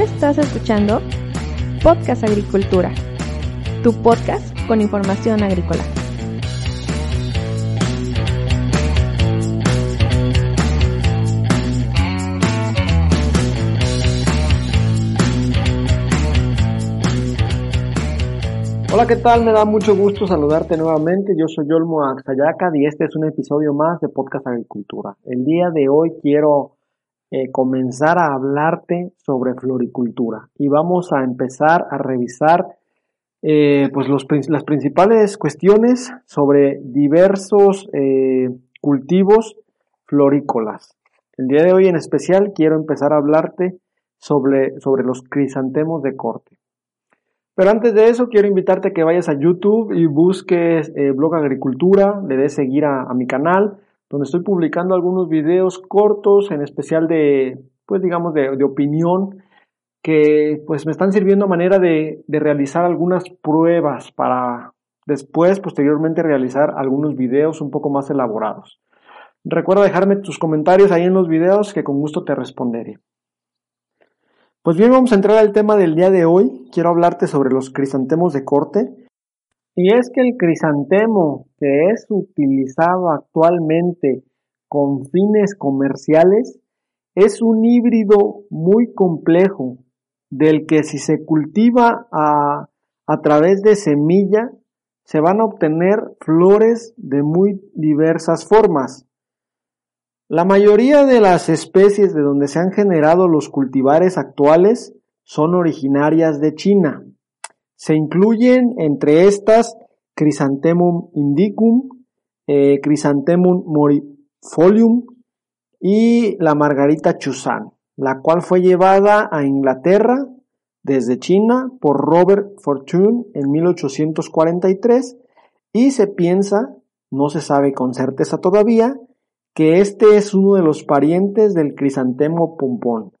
Estás escuchando Podcast Agricultura, tu podcast con información agrícola. Hola, ¿qué tal? Me da mucho gusto saludarte nuevamente. Yo soy Olmo Axayaca y este es un episodio más de Podcast Agricultura. El día de hoy quiero eh, comenzar a hablarte sobre floricultura y vamos a empezar a revisar eh, pues los, las principales cuestiones sobre diversos eh, cultivos florícolas. El día de hoy en especial quiero empezar a hablarte sobre, sobre los crisantemos de corte. Pero antes de eso, quiero invitarte a que vayas a YouTube y busques Blog Agricultura, le des seguir a, mi canal, donde estoy publicando algunos videos cortos, en especial de, pues digamos, de, opinión, que pues me están sirviendo a manera de, de realizar algunas pruebas para después, posteriormente, realizar algunos videos un poco más elaborados. Recuerda dejarme tus comentarios ahí en los videos que con gusto te responderé. Pues bien, vamos a entrar al tema del día de hoy. Quiero hablarte sobre los crisantemos de corte. Y es que el crisantemo que es utilizado actualmente con fines comerciales es un híbrido muy complejo del que si se cultiva a, través de semilla se van a obtener flores de muy diversas formas. La mayoría de las especies de donde se han generado los cultivares actuales son originarias de China. Se incluyen entre estas Chrysanthemum indicum, eh, morifolium y la Margarita Chusan, la cual fue llevada a Inglaterra desde China por Robert Fortune en 1843 y se piensa, no se sabe con certeza todavía, que este es uno de los parientes del crisantemo pompón.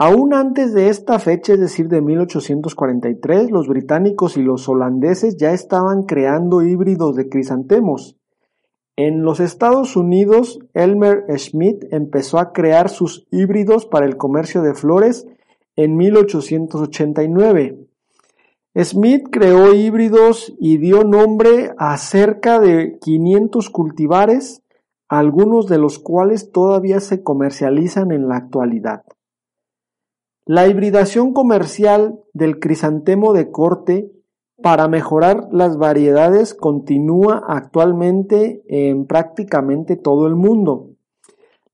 Aún antes de esta fecha, es decir, de 1843, los británicos y los holandeses ya estaban creando híbridos de crisantemos. En los Estados Unidos, Elmer Schmidt empezó a crear sus híbridos para el comercio de flores en 1889. Smith creó híbridos y dio nombre a cerca de 500 cultivares algunos de los cuales todavía se comercializan en la actualidad. La hibridación comercial del crisantemo de corte para mejorar las variedades continúa actualmente en prácticamente todo el mundo.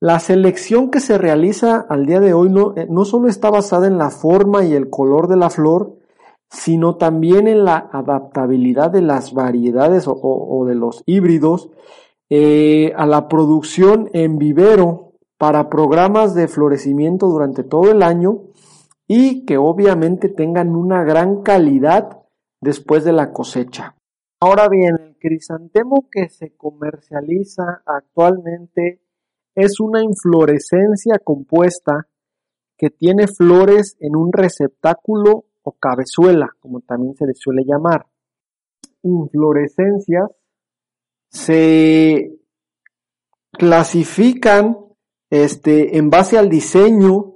La selección que se realiza al día de hoy no, eh, no solo está basada en la forma y el color de la flor, sino también en la adaptabilidad de las variedades o, de los híbridos eh, a la producción en vivero para programas de florecimiento durante todo el año y que obviamente tengan una gran calidad después de la cosecha. Ahora bien, el crisantemo que se comercializa actualmente es una inflorescencia compuesta que tiene flores en un receptáculo o cabezuela, como también se le suele llamar. Inflorescencias se clasifican este, en base al diseño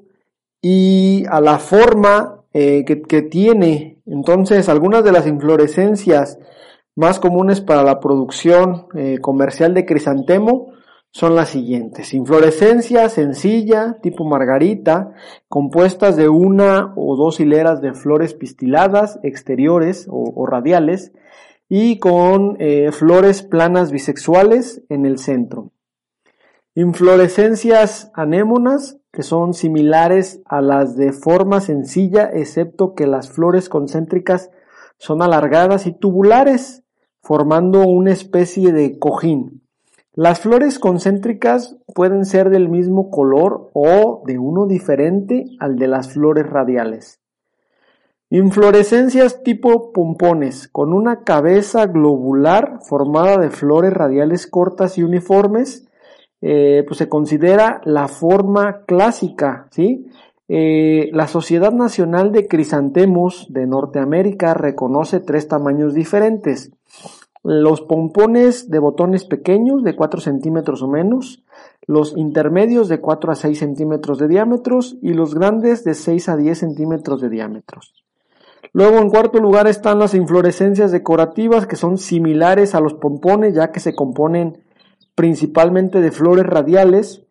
y a la forma eh, que, tiene. Entonces, algunas de las inflorescencias más comunes para la producción eh, comercial de crisantemo son las siguientes. Inflorescencia sencilla, tipo margarita, compuestas de una o dos hileras de flores pistiladas exteriores o radiales, y con eh, flores planas bisexuales en el centro. Inflorescencias anémonas que son similares a las de forma sencilla excepto que las flores concéntricas son alargadas y tubulares formando una especie de cojín. Las flores concéntricas pueden ser del mismo color o de uno diferente al de las flores radiales. Inflorescencias tipo pompones, con una cabeza globular formada de flores radiales cortas y uniformes, eh, pues se considera la forma clásica, ¿sí? Eh, la Sociedad Nacional de Crisantemos de Norteamérica reconoce tres tamaños diferentes. los pompones de botones pequeños de 4 centímetros o menos, los intermedios de 4 a 6 centímetros de diámetros y los grandes de 6 a 10 centímetros de diámetros. Luego en cuarto lugar están las inflorescencias decorativas que son similares a los pompones ya que se componen principalmente de flores radiales,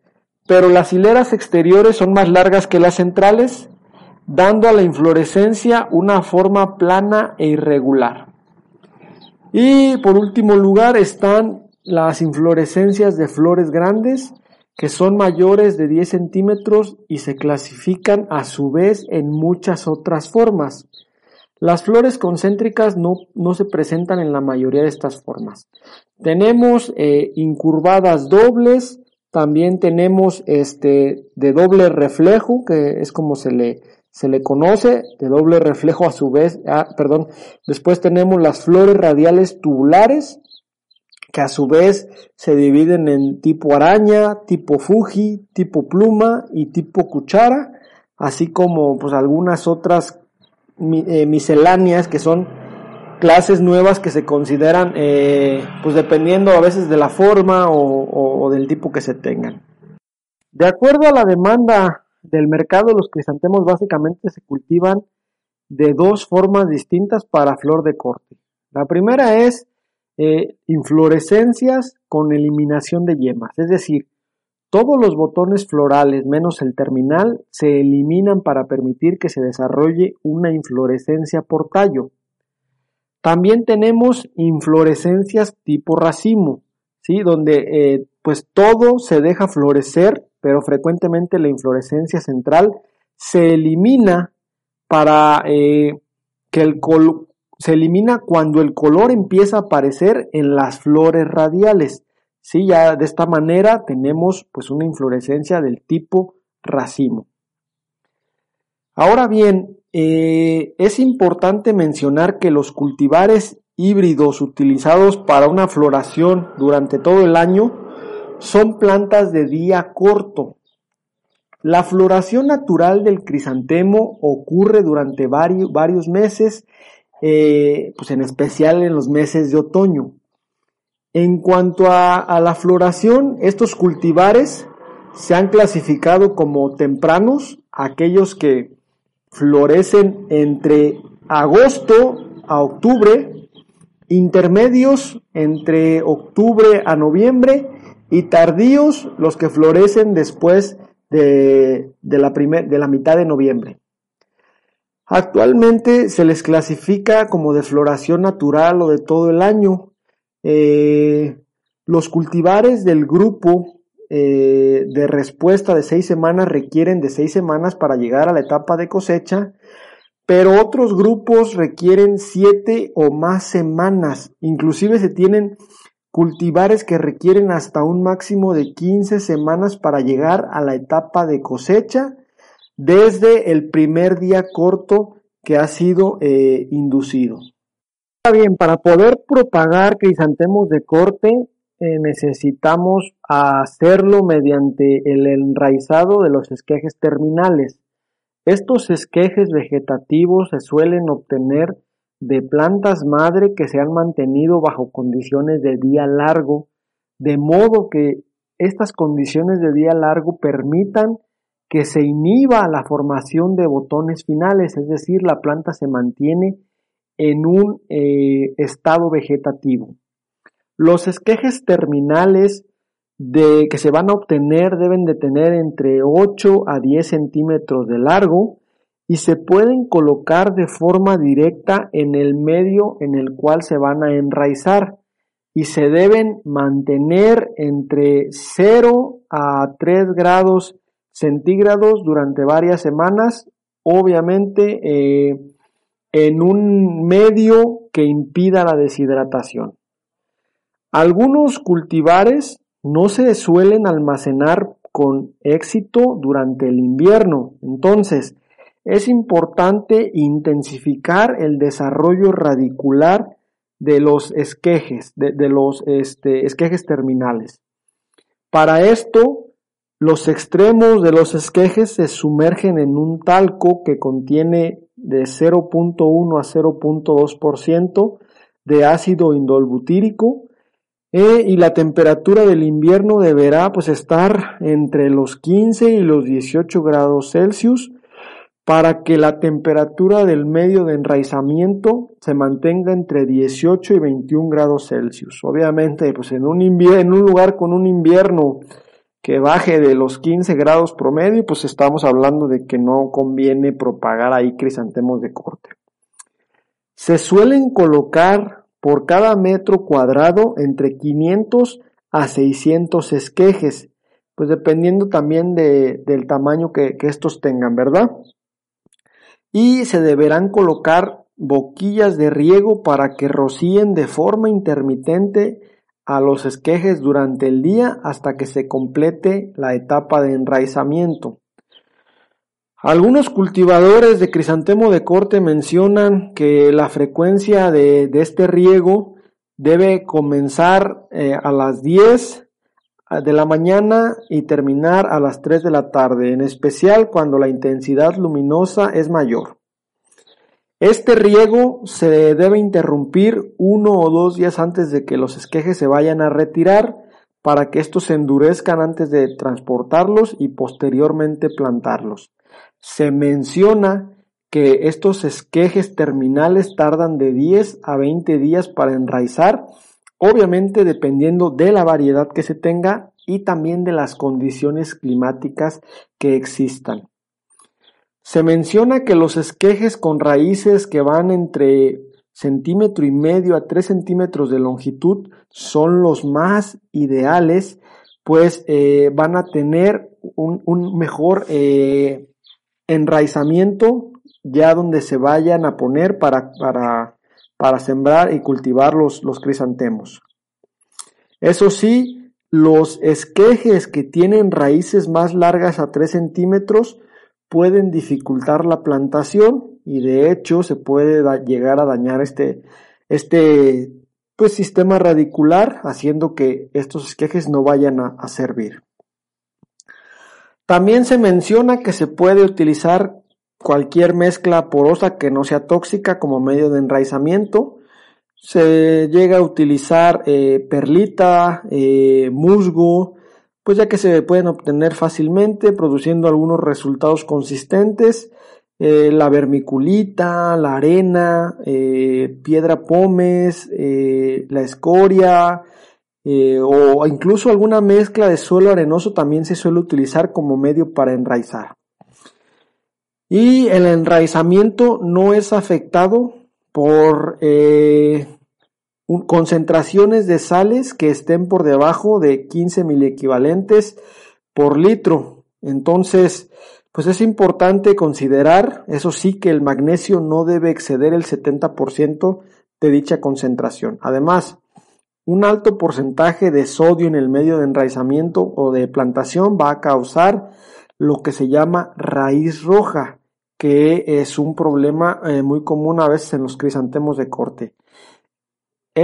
pero las hileras exteriores son más largas que las centrales, dando a la inflorescencia una forma plana e irregular. Y por último lugar están las inflorescencias de flores grandes que son mayores de 10 centímetros y se clasifican a su vez en muchas otras formas. Las flores concéntricas no, no, se presentan en la mayoría de estas formas. Tenemos eh, incurvadas dobles, también tenemos este de doble reflejo, que es como se le, se le conoce, de doble reflejo a su vez, ah, perdón, después tenemos las flores radiales tubulares, que a su vez se dividen en tipo araña, tipo fuji, tipo pluma y tipo cuchara, así como pues algunas otras eh, misceláneas que son clases nuevas que se consideran, eh, pues dependiendo a veces de la forma o, del tipo que se tengan. De acuerdo a la demanda del mercado, los crisantemos básicamente se cultivan de dos formas distintas para flor de corte. La primera es eh, inflorescencias con eliminación de yemas, es decir, todos los botones florales menos el terminal se eliminan para permitir que se desarrolle una inflorescencia por tallo. También tenemos inflorescencias tipo racimo, ¿sí? donde eh, pues todo se deja florecer, pero frecuentemente la inflorescencia central se elimina para eh, que el se elimina cuando el color empieza a aparecer en las flores radiales. Sí, ya de esta manera tenemos pues una inflorescencia del tipo racimo. Ahora bien, eh, es importante mencionar que los cultivares híbridos utilizados para una floración durante todo el año son plantas de día corto. La floración natural del crisantemo ocurre durante varios, meses, eh, pues en especial en los meses de otoño. En cuanto a, la floración, estos cultivares se han clasificado como tempranos, aquellos que florecen entre agosto a octubre, intermedios entre octubre a noviembre y tardíos los que florecen después de, la, de la mitad de noviembre. Actualmente se les clasifica como de floración natural o de todo el año, eh, los cultivares del grupo eh, de respuesta de seis semanas requieren de seis semanas para llegar a la etapa de cosecha, pero otros grupos requieren siete o más semanas. Inclusive se tienen cultivares que requieren hasta un máximo de 15 semanas para llegar a la etapa de cosecha desde el primer día corto que ha sido eh, inducido bien, para poder propagar crisantemos de corte eh, necesitamos hacerlo mediante el enraizado de los esquejes terminales. Estos esquejes vegetativos se suelen obtener de plantas madre que se han mantenido bajo condiciones de día largo, de modo que estas condiciones de día largo permitan que se inhiba la formación de botones finales, es decir, la planta se mantiene en un eh, estado vegetativo. Los esquejes terminales que se van a obtener deben de tener entre 8 a 10 centímetros de largo y se pueden colocar de forma directa en el medio en el cual se van a enraizar y se deben mantener entre 0 a 3 grados centígrados durante varias semanas. Obviamente, eh, en un medio que impida la deshidratación. Algunos cultivares no se suelen almacenar con éxito durante el invierno, entonces es importante intensificar el desarrollo radicular de los esquejes, de, los este, esquejes terminales. Para esto, los extremos de los esquejes se sumergen en un talco que contiene de 0.1 a 0.2% de ácido indolbutírico eh, y la temperatura del invierno deberá pues estar entre los 15 y los 18 grados Celsius para que la temperatura del medio de enraizamiento se mantenga entre 18 y 21 grados Celsius. Obviamente, pues en un, en un lugar con un invierno que baje de los 15 grados promedio, pues estamos hablando de que no conviene propagar ahí crisantemos de corte. Se suelen colocar por cada metro cuadrado entre 500 a 600 esquejes, pues dependiendo también de, del tamaño que, que estos tengan, ¿verdad? y se deberán colocar boquillas de riego para que rocíen de forma intermitente a los esquejes durante el día hasta que se complete la etapa de enraizamiento. Algunos cultivadores de crisantemo de corte mencionan que la frecuencia de, este riego debe comenzar eh, a las 10 de la mañana y terminar a las 3 de la tarde, en especial cuando la intensidad luminosa es mayor. Este riego se debe interrumpir uno o dos días antes de que los esquejes se vayan a retirar para que estos se endurezcan antes de transportarlos y posteriormente plantarlos. Se menciona que estos esquejes terminales tardan de 10 a 20 días para enraizar obviamente dependiendo de la variedad que se tenga y también de las condiciones climáticas que existan. Se menciona que los esquejes con raíces que van entre centímetro y medio a 3 centímetros de longitud son los más ideales, pues eh, van a tener un, mejor eh, enraizamiento ya donde se vayan a poner para, para para sembrar y cultivar los, crisantemos. Eso sí, los esquejes que tienen raíces más largas a 3 centímetros pueden dificultar la plantación y de hecho se puede llegar a dañar este, este pues, sistema radicular haciendo que estos esquejes no vayan a servir. También se menciona que se puede utilizar cualquier mezcla porosa que no sea tóxica como medio de enraizamiento. Se llega a utilizar eh, perlita, eh, musgo, pues ya que se pueden obtener fácilmente produciendo algunos resultados consistentes. Eh, la vermiculita, la arena, piedra pómez, la escoria, o incluso alguna mezcla de suelo arenoso también se suele utilizar como medio para enraizar. Y el enraizamiento no es afectado por eh, concentraciones de sales que estén por debajo de 15 miliequivalentes por litro. Entonces, pues es importante considerar, eso sí, que el magnesio no debe exceder el 70% de dicha concentración. Además, un alto porcentaje de sodio en el medio de enraizamiento o de plantación va a causar lo que se llama raíz roja, que es un problema eh, muy común a veces en los crisantemos de corte.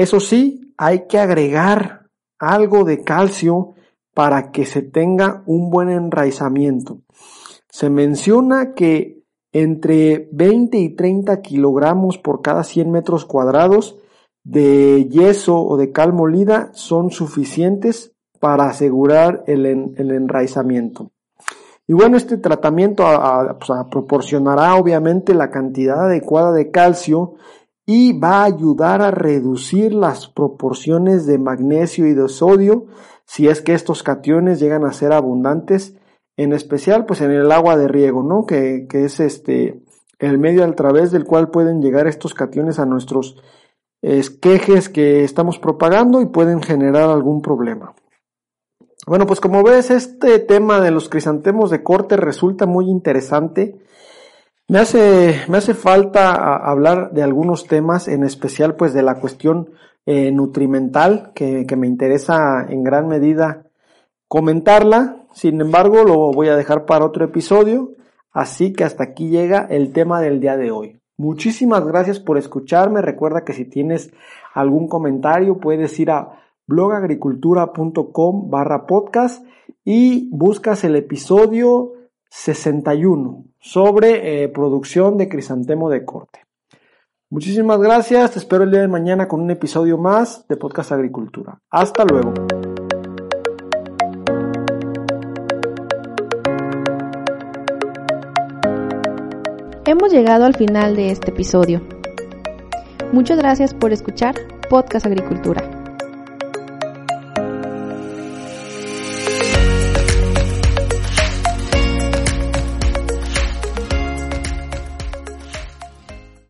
Eso sí, hay que agregar algo de calcio para que se tenga un buen enraizamiento. Se menciona que entre 20 y 30 kilogramos por cada 100 metros cuadrados de yeso o de cal molida son suficientes para asegurar el, enraizamiento. Y bueno, este tratamiento pues, proporcionará obviamente la cantidad adecuada de calcio y va a ayudar a reducir las proporciones de magnesio y de sodio si es que estos cationes llegan a ser abundantes, en especial pues en el agua de riego, ¿no? Que, que es este el medio a través del cual pueden llegar estos cationes a nuestros esquejes que estamos propagando y pueden generar algún problema. Bueno, pues como ves, este tema de los crisantemos de corte resulta muy interesante. Me hace, me hace falta hablar de algunos temas, en especial pues de la cuestión eh, nutrimental, que, que me interesa en gran medida comentarla. Sin embargo, lo voy a dejar para otro episodio. Así que hasta aquí llega el tema del día de hoy. Muchísimas gracias por escucharme. Recuerda que si tienes algún comentario puedes ir a blogagricultura.com barra podcast y buscas el episodio 61 sobre eh, producción de crisantemo de corte. Muchísimas gracias, te espero el día de mañana con un episodio más de Podcast Agricultura. Hasta luego. Hemos llegado al final de este episodio. Muchas gracias por escuchar Podcast Agricultura.